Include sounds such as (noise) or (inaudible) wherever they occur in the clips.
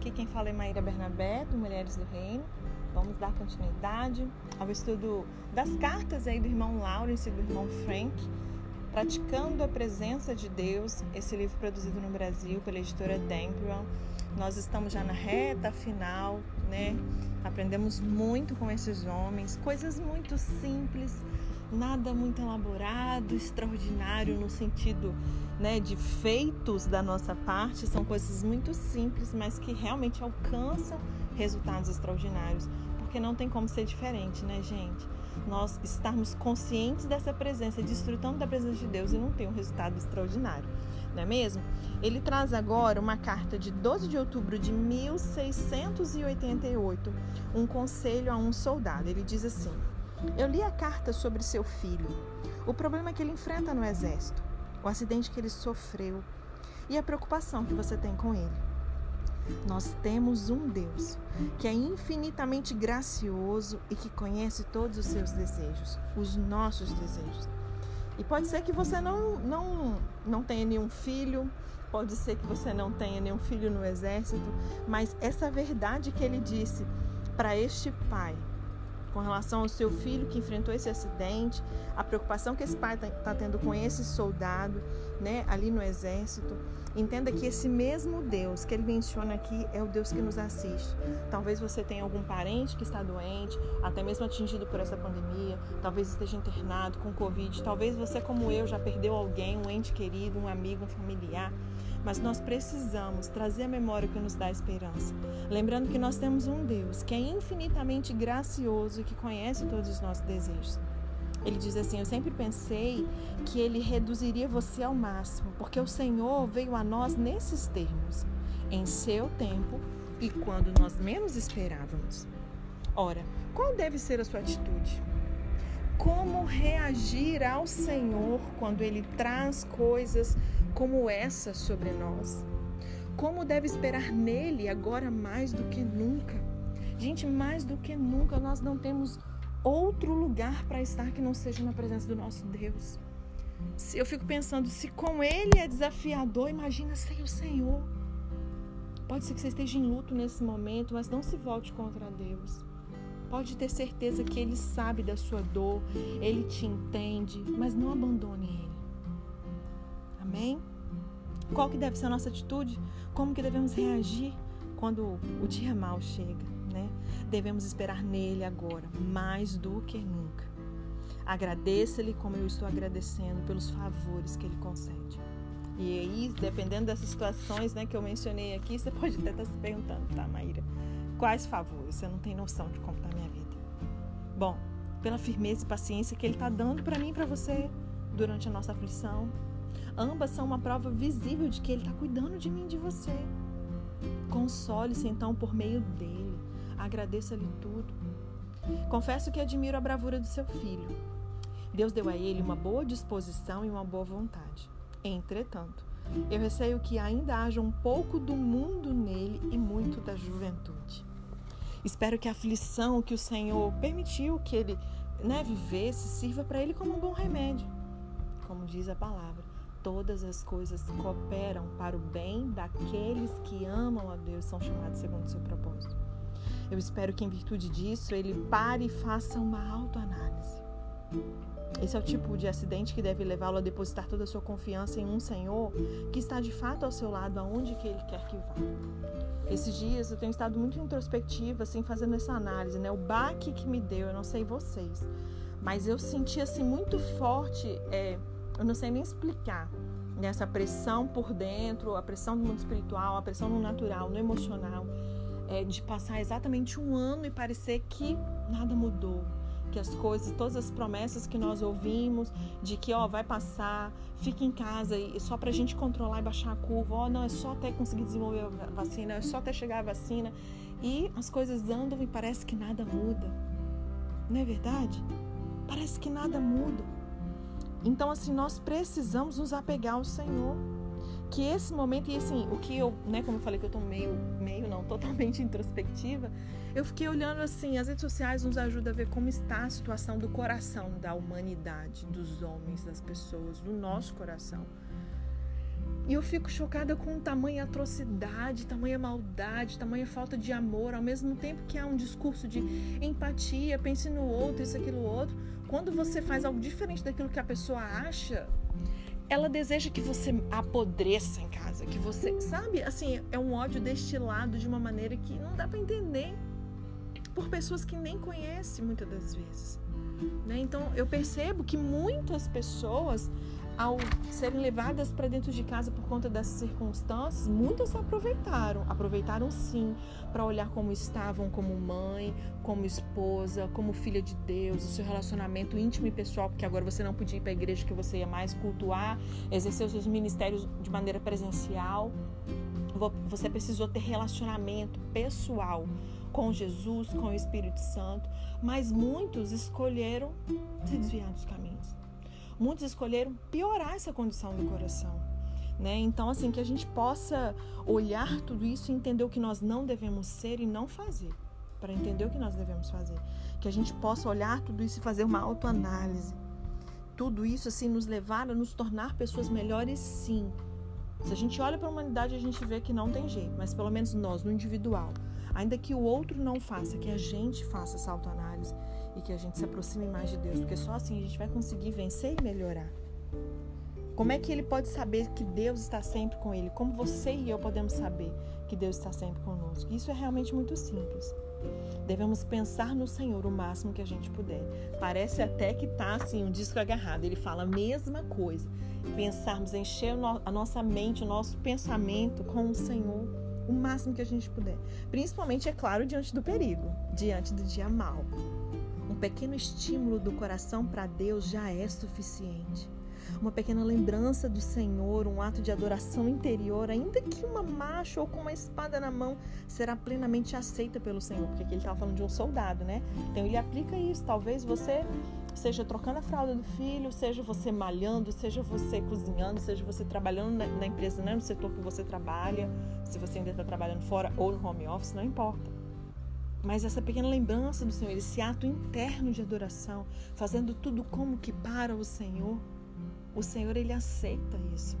Aqui quem fala é Maíra Bernabé, do Mulheres do Reino. Vamos dar continuidade ao estudo das cartas aí do irmão Lawrence e do irmão Frank, Praticando a Presença de Deus, esse livro produzido no Brasil pela editora Dembron. Nós estamos já na reta final, né? Aprendemos muito com esses homens, coisas muito simples, nada muito elaborado, extraordinário no sentido né, de feitos da nossa parte, são coisas muito simples, mas que realmente alcançam resultados extraordinários, porque não tem como ser diferente, né, gente? Nós estarmos conscientes dessa presença, desfrutando da presença de Deus e não ter um resultado extraordinário, não é mesmo? Ele traz agora uma carta de 12 de outubro de 1688, um conselho a um soldado. Ele diz assim: Eu li a carta sobre seu filho, o problema que ele enfrenta no exército o acidente que ele sofreu e a preocupação que você tem com ele. Nós temos um Deus que é infinitamente gracioso e que conhece todos os seus desejos, os nossos desejos. E pode ser que você não, não, não tenha nenhum filho, pode ser que você não tenha nenhum filho no exército, mas essa verdade que ele disse para este pai, com relação ao seu filho que enfrentou esse acidente, a preocupação que esse pai está tá tendo com esse soldado, né, ali no exército. Entenda que esse mesmo Deus que ele menciona aqui é o Deus que nos assiste. Talvez você tenha algum parente que está doente, até mesmo atingido por essa pandemia, talvez esteja internado com Covid, talvez você, como eu, já perdeu alguém, um ente querido, um amigo, um familiar mas nós precisamos trazer a memória que nos dá esperança. Lembrando que nós temos um Deus que é infinitamente gracioso e que conhece todos os nossos desejos. Ele diz assim: Eu sempre pensei que ele reduziria você ao máximo, porque o Senhor veio a nós nesses termos, em seu tempo e quando nós menos esperávamos. Ora, qual deve ser a sua atitude? Como reagir ao Senhor quando ele traz coisas como essa sobre nós. Como deve esperar nele agora mais do que nunca? Gente, mais do que nunca nós não temos outro lugar para estar que não seja na presença do nosso Deus. Se eu fico pensando, se com ele é desafiador, imagina sem o Senhor. Pode ser que você esteja em luto nesse momento, mas não se volte contra Deus. Pode ter certeza que Ele sabe da sua dor, Ele te entende, mas não abandone Ele. Amém? Qual que deve ser a nossa atitude? Como que devemos reagir quando o dia mal chega, né? Devemos esperar nele agora, mais do que nunca. Agradeça-lhe como eu estou agradecendo pelos favores que ele concede. E aí, dependendo dessas situações né, que eu mencionei aqui, você pode até estar se perguntando, tá, Maíra? Quais favores? Você não tem noção de como está a minha vida. Bom, pela firmeza e paciência que ele está dando para mim e para você durante a nossa aflição, Ambas são uma prova visível de que Ele está cuidando de mim e de você. Console-se então por meio dele. Agradeça-lhe tudo. Confesso que admiro a bravura do seu filho. Deus deu a ele uma boa disposição e uma boa vontade. Entretanto, eu receio que ainda haja um pouco do mundo nele e muito da juventude. Espero que a aflição que o Senhor permitiu que ele né, vivesse sirva para ele como um bom remédio, como diz a palavra todas as coisas cooperam para o bem daqueles que amam a Deus, são chamados segundo o seu propósito. Eu espero que, em virtude disso, ele pare e faça uma autoanálise. Esse é o tipo de acidente que deve levá-lo a depositar toda a sua confiança em um Senhor que está de fato ao seu lado, aonde que ele quer que vá. Esses dias eu tenho estado muito introspectiva, assim, fazendo essa análise, né? O baque que me deu, eu não sei vocês, mas eu senti assim muito forte. É, eu não sei nem explicar essa pressão por dentro, a pressão do mundo espiritual, a pressão no natural, no emocional, é, de passar exatamente um ano e parecer que nada mudou, que as coisas, todas as promessas que nós ouvimos de que ó vai passar, fica em casa e só para a gente controlar e baixar a curva, ó não é só até conseguir desenvolver a vacina, é só até chegar a vacina e as coisas andam e parece que nada muda, não é verdade? Parece que nada muda. Então, assim, nós precisamos nos apegar ao Senhor. Que esse momento, e assim, o que eu, né, como eu falei que eu tô meio, meio não, (laughs) totalmente introspectiva, eu fiquei olhando assim, as redes sociais nos ajudam a ver como está a situação do coração da humanidade, dos homens, das pessoas, do nosso coração. E eu fico chocada com tamanha atrocidade, tamanha maldade, tamanha falta de amor, ao mesmo tempo que há um discurso de empatia, pense no outro, isso, aquilo, outro. Quando você faz algo diferente daquilo que a pessoa acha, ela deseja que você apodreça em casa, que você, sabe, assim, é um ódio destilado de uma maneira que não dá para entender por pessoas que nem conhece muitas das vezes. Né? Então eu percebo que muitas pessoas ao serem levadas para dentro de casa por conta dessas circunstâncias, muitas aproveitaram, aproveitaram sim, para olhar como estavam como mãe, como esposa, como filha de Deus, o seu relacionamento íntimo e pessoal, porque agora você não podia ir para a igreja que você ia mais cultuar, exercer os seus ministérios de maneira presencial. Você precisou ter relacionamento pessoal com Jesus, com o Espírito Santo, mas muitos escolheram se desviar dos caminhos muitos escolheram piorar essa condição do coração. Né? Então, assim, que a gente possa olhar tudo isso e entender o que nós não devemos ser e não fazer, para entender o que nós devemos fazer. Que a gente possa olhar tudo isso e fazer uma autoanálise. Tudo isso, assim, nos levar a nos tornar pessoas melhores, sim. Se a gente olha para a humanidade, a gente vê que não tem jeito, mas pelo menos nós, no individual, ainda que o outro não faça, que a gente faça essa autoanálise e que a gente se aproxime mais de Deus, porque só assim a gente vai conseguir vencer e melhorar. Como é que ele pode saber que Deus está sempre com ele? Como você e eu podemos saber que Deus está sempre conosco? Isso é realmente muito simples. Devemos pensar no Senhor o máximo que a gente puder. Parece até que está assim um disco agarrado. Ele fala a mesma coisa. Pensarmos, encher a nossa mente, o nosso pensamento com o Senhor o máximo que a gente puder. Principalmente, é claro, diante do perigo, diante do dia mal. Pequeno estímulo do coração para Deus já é suficiente. Uma pequena lembrança do Senhor, um ato de adoração interior, ainda que uma macho ou com uma espada na mão, será plenamente aceita pelo Senhor, porque aqui ele estava falando de um soldado, né? Então ele aplica isso. Talvez você seja trocando a fralda do filho, seja você malhando, seja você cozinhando, seja você trabalhando na, empresa, né, no setor que você trabalha, se você ainda está trabalhando fora ou no home office, não importa. Mas essa pequena lembrança do Senhor, esse ato interno de adoração, fazendo tudo como que para o Senhor, o Senhor ele aceita isso.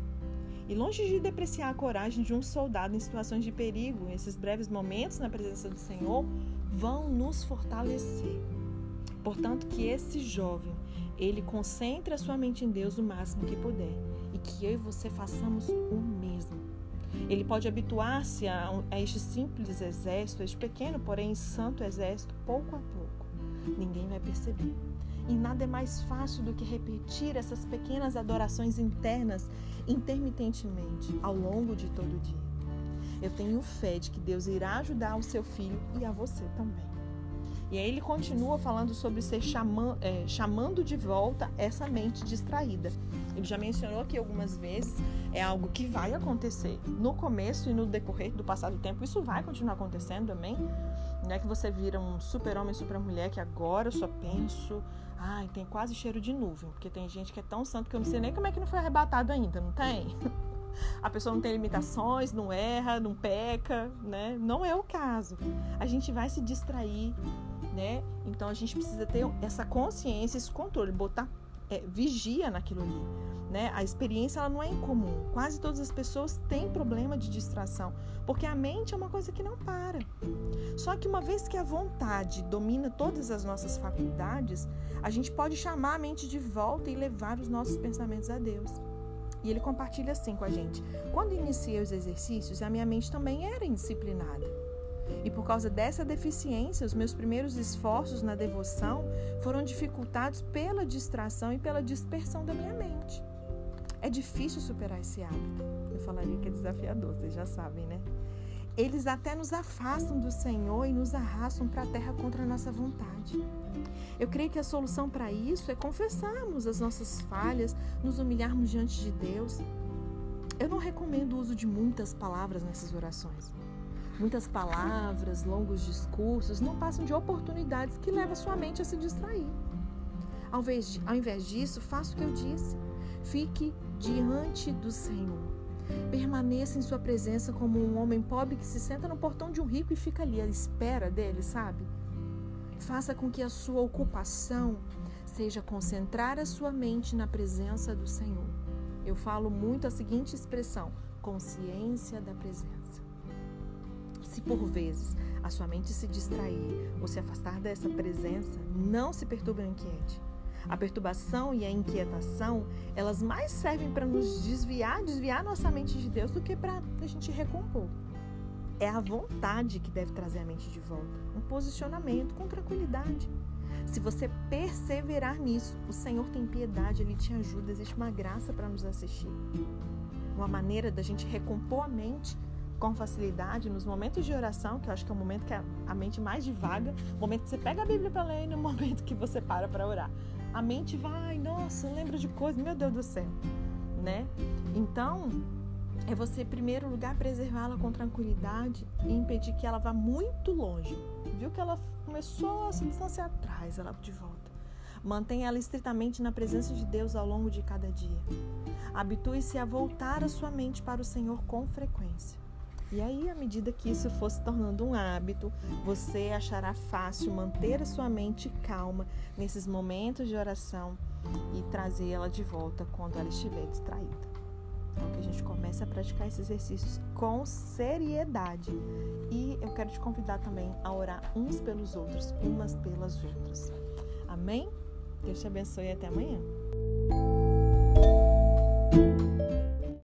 E longe de depreciar a coragem de um soldado em situações de perigo, esses breves momentos na presença do Senhor vão nos fortalecer. Portanto, que esse jovem, ele concentre a sua mente em Deus o máximo que puder e que eu e você façamos o. Ele pode habituar-se a, a este simples exército, este pequeno, porém santo exército, pouco a pouco. Ninguém vai perceber. E nada é mais fácil do que repetir essas pequenas adorações internas intermitentemente ao longo de todo o dia. Eu tenho fé de que Deus irá ajudar o seu filho e a você também. E aí ele continua falando sobre ser chamando, é, chamando de volta essa mente distraída. Ele já mencionou aqui algumas vezes, é algo que vai acontecer no começo e no decorrer do passado tempo. Isso vai continuar acontecendo também. Não é que você vira um super-homem, super-mulher que agora eu só penso. Ai, tem quase cheiro de nuvem, porque tem gente que é tão santo que eu não sei nem como é que não foi arrebatado ainda, não tem? (laughs) A pessoa não tem limitações, não erra, não peca, né? Não é o caso. A gente vai se distrair, né? Então a gente precisa ter essa consciência, esse controle, botar é, vigia naquilo ali. Né? A experiência ela não é incomum. Quase todas as pessoas têm problema de distração, porque a mente é uma coisa que não para. Só que uma vez que a vontade domina todas as nossas faculdades, a gente pode chamar a mente de volta e levar os nossos pensamentos a Deus. E ele compartilha assim com a gente: quando iniciei os exercícios, a minha mente também era indisciplinada. E por causa dessa deficiência, os meus primeiros esforços na devoção foram dificultados pela distração e pela dispersão da minha mente. É difícil superar esse hábito. Eu falaria que é desafiador, vocês já sabem, né? Eles até nos afastam do Senhor e nos arrastam para a terra contra a nossa vontade. Eu creio que a solução para isso é confessarmos as nossas falhas, nos humilharmos diante de Deus. Eu não recomendo o uso de muitas palavras nessas orações. Muitas palavras, longos discursos não passam de oportunidades que levam sua mente a se distrair. Ao invés, ao invés disso, faça o que eu disse. Fique diante do Senhor. Permaneça em sua presença como um homem pobre que se senta no portão de um rico e fica ali à espera dele, sabe? Faça com que a sua ocupação seja concentrar a sua mente na presença do Senhor. eu falo muito a seguinte expressão: consciência da presença. Se por vezes a sua mente se distrair ou se afastar dessa presença, não se perturbe ou inquiete. A perturbação e a inquietação, elas mais servem para nos desviar, desviar nossa mente de Deus do que para a gente recompor. É a vontade que deve trazer a mente de volta, um posicionamento com tranquilidade. Se você perseverar nisso, o Senhor tem piedade, Ele te ajuda, existe uma graça para nos assistir. Uma maneira da gente recompor a mente com facilidade nos momentos de oração, que eu acho que é o momento que a mente mais divaga, o momento que você pega a Bíblia para ler e no momento que você para para orar. A mente vai, nossa, lembra de coisas, meu Deus do céu, né? Então, é você, em primeiro lugar, preservá-la com tranquilidade e impedir que ela vá muito longe. Viu que ela começou a se distanciar atrás, ela de volta. Mantenha ela estritamente na presença de Deus ao longo de cada dia. Habitue-se a voltar a sua mente para o Senhor com frequência. E aí, à medida que isso for se tornando um hábito, você achará fácil manter a sua mente calma nesses momentos de oração e trazê-la de volta quando ela estiver distraída. Então, que a gente comece a praticar esses exercícios com seriedade. E eu quero te convidar também a orar uns pelos outros, umas pelas outras. Amém? Deus te abençoe e até amanhã.